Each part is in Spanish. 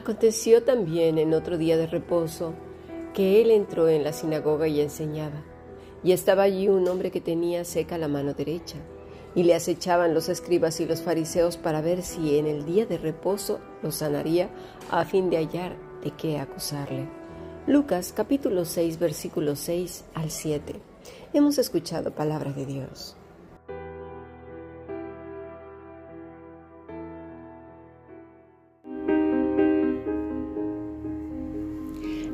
Aconteció también en otro día de reposo que él entró en la sinagoga y enseñaba. Y estaba allí un hombre que tenía seca la mano derecha. Y le acechaban los escribas y los fariseos para ver si en el día de reposo lo sanaría a fin de hallar de qué acusarle. Lucas capítulo 6 versículos 6 al 7. Hemos escuchado palabra de Dios.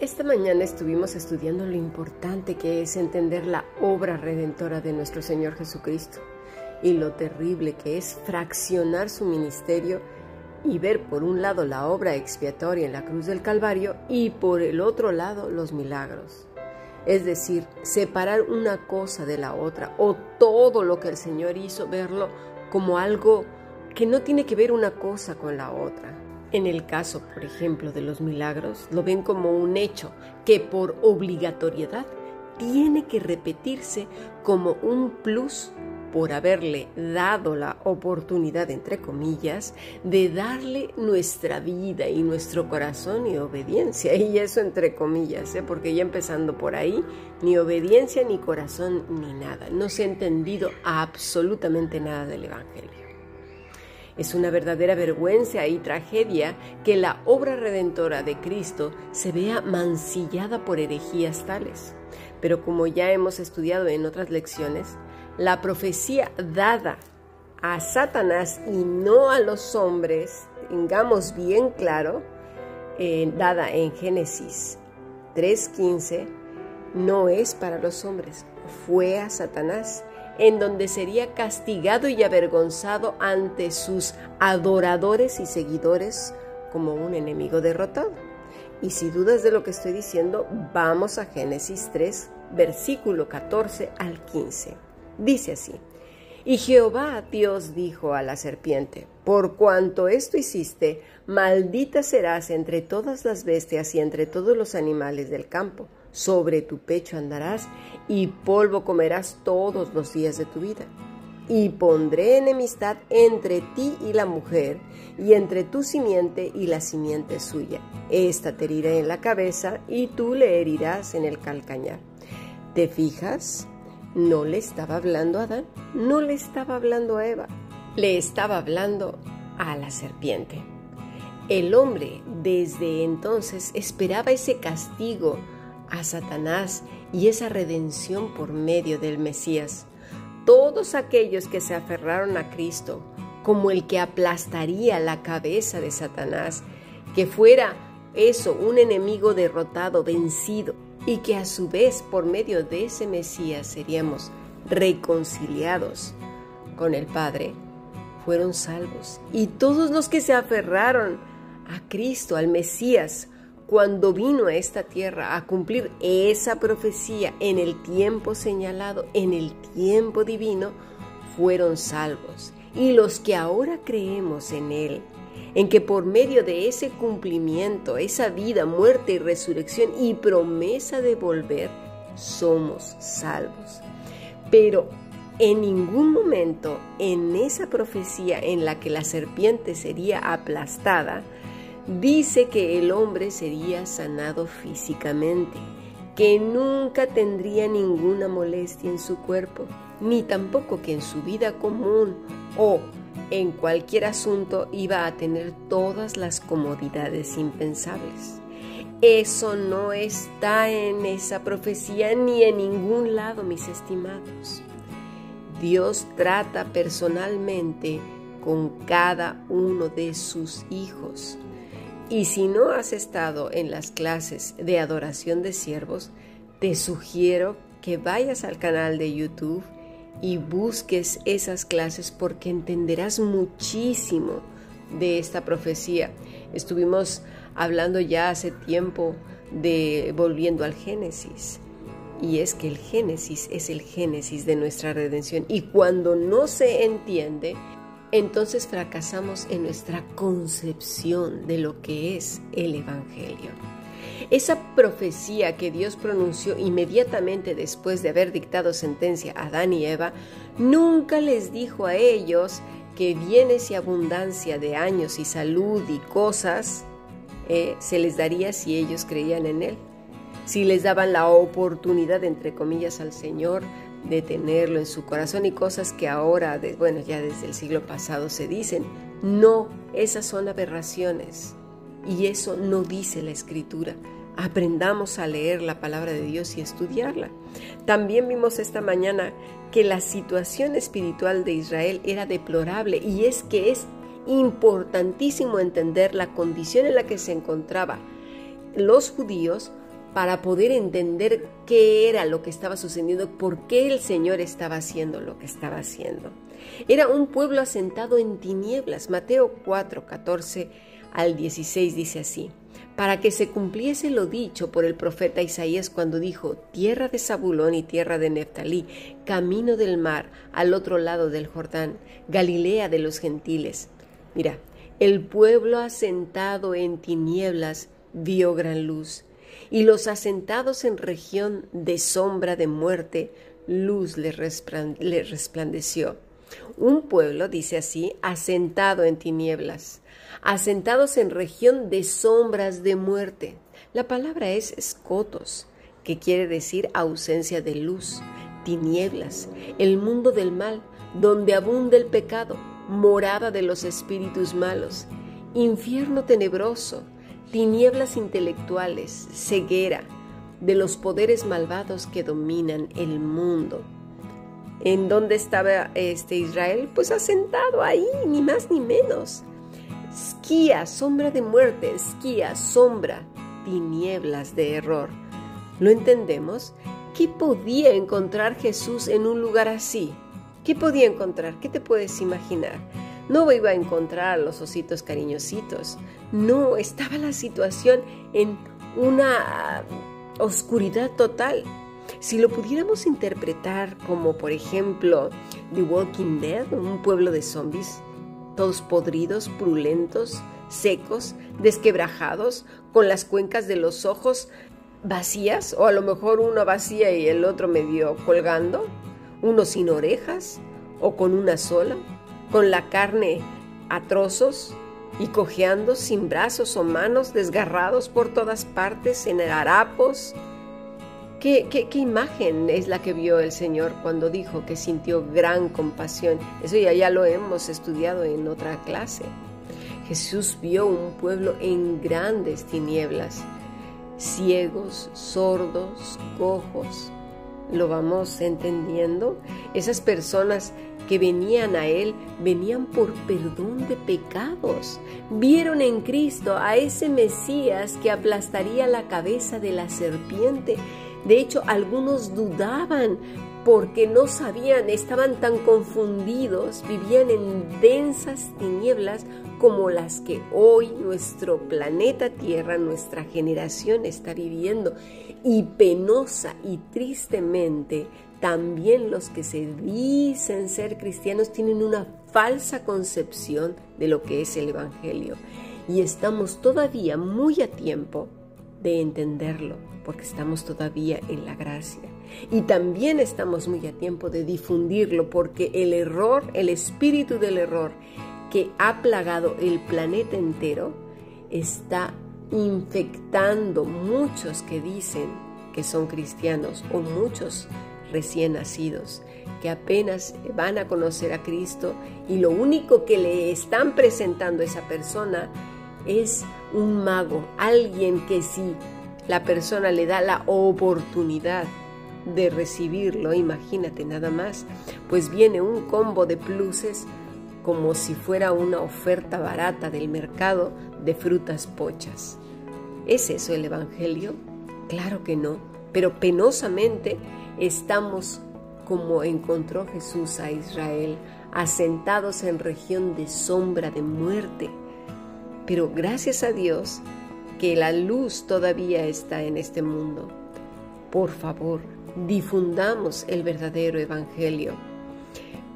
Esta mañana estuvimos estudiando lo importante que es entender la obra redentora de nuestro Señor Jesucristo y lo terrible que es fraccionar su ministerio y ver por un lado la obra expiatoria en la cruz del Calvario y por el otro lado los milagros. Es decir, separar una cosa de la otra o todo lo que el Señor hizo, verlo como algo que no tiene que ver una cosa con la otra. En el caso, por ejemplo, de los milagros, lo ven como un hecho que por obligatoriedad tiene que repetirse como un plus por haberle dado la oportunidad, entre comillas, de darle nuestra vida y nuestro corazón y obediencia. Y eso entre comillas, ¿eh? porque ya empezando por ahí, ni obediencia, ni corazón, ni nada. No se ha entendido absolutamente nada del Evangelio. Es una verdadera vergüenza y tragedia que la obra redentora de Cristo se vea mancillada por herejías tales. Pero como ya hemos estudiado en otras lecciones, la profecía dada a Satanás y no a los hombres, tengamos bien claro, eh, dada en Génesis 3.15, no es para los hombres, fue a Satanás, en donde sería castigado y avergonzado ante sus adoradores y seguidores como un enemigo derrotado. Y si dudas de lo que estoy diciendo, vamos a Génesis 3, versículo 14 al 15. Dice así, y Jehová Dios dijo a la serpiente, por cuanto esto hiciste, maldita serás entre todas las bestias y entre todos los animales del campo. Sobre tu pecho andarás y polvo comerás todos los días de tu vida. Y pondré enemistad entre ti y la mujer, y entre tu simiente y la simiente suya. Esta te herirá en la cabeza y tú le herirás en el calcañar. ¿Te fijas? no le estaba hablando a Adán, no le estaba hablando a Eva, le estaba hablando a la serpiente. El hombre desde entonces esperaba ese castigo a Satanás y esa redención por medio del Mesías. Todos aquellos que se aferraron a Cristo como el que aplastaría la cabeza de Satanás, que fuera eso, un enemigo derrotado, vencido, y que a su vez por medio de ese Mesías seríamos reconciliados con el Padre, fueron salvos. Y todos los que se aferraron a Cristo, al Mesías, cuando vino a esta tierra a cumplir esa profecía en el tiempo señalado, en el tiempo divino, fueron salvos. Y los que ahora creemos en Él, en que por medio de ese cumplimiento, esa vida, muerte y resurrección y promesa de volver, somos salvos. Pero en ningún momento en esa profecía en la que la serpiente sería aplastada, dice que el hombre sería sanado físicamente, que nunca tendría ninguna molestia en su cuerpo, ni tampoco que en su vida común o en cualquier asunto iba a tener todas las comodidades impensables. Eso no está en esa profecía ni en ningún lado, mis estimados. Dios trata personalmente con cada uno de sus hijos. Y si no has estado en las clases de adoración de siervos, te sugiero que vayas al canal de YouTube y busques esas clases porque entenderás muchísimo de esta profecía. Estuvimos hablando ya hace tiempo de volviendo al Génesis. Y es que el Génesis es el Génesis de nuestra redención. Y cuando no se entiende, entonces fracasamos en nuestra concepción de lo que es el Evangelio. Esa profecía que Dios pronunció inmediatamente después de haber dictado sentencia a Adán y Eva, nunca les dijo a ellos que bienes y abundancia de años y salud y cosas eh, se les daría si ellos creían en Él, si les daban la oportunidad, entre comillas, al Señor de tenerlo en su corazón y cosas que ahora, bueno, ya desde el siglo pasado se dicen. No, esas son aberraciones y eso no dice la Escritura. Aprendamos a leer la palabra de Dios y estudiarla. También vimos esta mañana que la situación espiritual de Israel era deplorable y es que es importantísimo entender la condición en la que se encontraba los judíos para poder entender qué era lo que estaba sucediendo, por qué el Señor estaba haciendo lo que estaba haciendo. Era un pueblo asentado en tinieblas. Mateo 4, 14 al 16 dice así, para que se cumpliese lo dicho por el profeta Isaías cuando dijo, tierra de Zabulón y tierra de Neftalí, camino del mar, al otro lado del Jordán, Galilea de los gentiles. Mira, el pueblo asentado en tinieblas vio gran luz, y los asentados en región de sombra de muerte, luz le, resplandeció. Un pueblo, dice así, asentado en tinieblas, asentados en región de sombras de muerte. La palabra es escotos, que quiere decir ausencia de luz, tinieblas, el mundo del mal, donde abunda el pecado, morada de los espíritus malos, infierno tenebroso, tinieblas intelectuales, ceguera de los poderes malvados que dominan el mundo. ¿En dónde estaba este Israel? Pues asentado ahí, ni más ni menos. Esquía, sombra de muerte, esquía, sombra, tinieblas de error. ¿Lo entendemos? ¿Qué podía encontrar Jesús en un lugar así? ¿Qué podía encontrar? ¿Qué te puedes imaginar? No iba a encontrar los ositos cariñositos. No, estaba la situación en una oscuridad total. Si lo pudiéramos interpretar como, por ejemplo, The Walking Dead, un pueblo de zombies, todos podridos, purulentos, secos, desquebrajados, con las cuencas de los ojos vacías, o a lo mejor uno vacía y el otro medio colgando, uno sin orejas o con una sola, con la carne a trozos y cojeando sin brazos o manos, desgarrados por todas partes, en harapos. ¿Qué, qué, qué imagen es la que vio el Señor cuando dijo que sintió gran compasión? Eso ya, ya lo hemos estudiado en otra clase. Jesús vio un pueblo en grandes tinieblas, ciegos, sordos, cojos, lo vamos entendiendo. Esas personas que venían a Él venían por perdón de pecados. Vieron en Cristo a ese Mesías que aplastaría la cabeza de la serpiente. De hecho, algunos dudaban porque no sabían, estaban tan confundidos, vivían en densas tinieblas como las que hoy nuestro planeta Tierra, nuestra generación está viviendo. Y penosa y tristemente, también los que se dicen ser cristianos tienen una falsa concepción de lo que es el Evangelio. Y estamos todavía muy a tiempo de entenderlo, porque estamos todavía en la gracia. Y también estamos muy a tiempo de difundirlo, porque el error, el espíritu del error que ha plagado el planeta entero, está infectando muchos que dicen que son cristianos o muchos recién nacidos que apenas van a conocer a Cristo y lo único que le están presentando a esa persona es un mago, alguien que si la persona le da la oportunidad de recibirlo, imagínate nada más, pues viene un combo de pluses como si fuera una oferta barata del mercado de frutas pochas. ¿Es eso el Evangelio? Claro que no. pero penosamente estamos como encontró Jesús a Israel, asentados en región de sombra de muerte. Pero gracias a Dios que la luz todavía está en este mundo. Por favor, difundamos el verdadero Evangelio.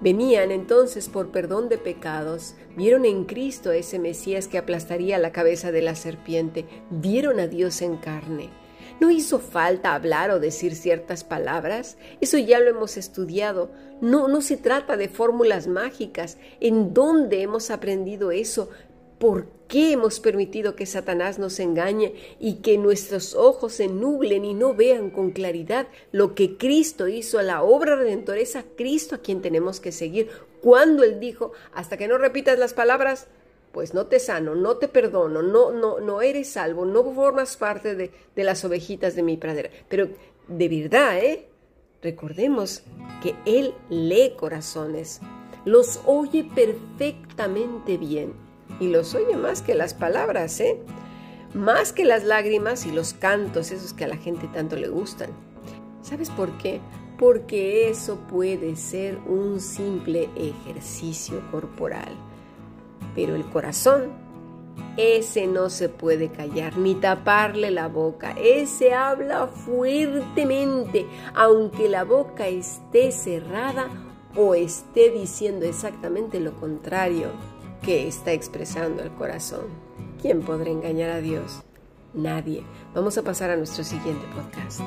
Venían entonces por perdón de pecados, vieron en Cristo a ese Mesías que aplastaría la cabeza de la serpiente, vieron a Dios en carne. No hizo falta hablar o decir ciertas palabras, eso ya lo hemos estudiado. No, no se trata de fórmulas mágicas. ¿En dónde hemos aprendido eso? ¿Por qué hemos permitido que Satanás nos engañe y que nuestros ojos se nublen y no vean con claridad lo que Cristo hizo, la obra redentora? Es a Cristo a quien tenemos que seguir. Cuando Él dijo, hasta que no repitas las palabras, pues no te sano, no te perdono, no, no, no eres salvo, no formas parte de, de las ovejitas de mi pradera. Pero de verdad, ¿eh? Recordemos que Él lee corazones, los oye perfectamente bien y los oye más que las palabras, ¿eh? Más que las lágrimas y los cantos, esos que a la gente tanto le gustan. ¿Sabes por qué? Porque eso puede ser un simple ejercicio corporal pero el corazón, ese no se puede callar ni taparle la boca. Ese habla fuertemente, aunque la boca esté cerrada o esté diciendo exactamente lo contrario que está expresando el corazón. ¿Quién podrá engañar a Dios? Nadie. Vamos a pasar a nuestro siguiente podcast.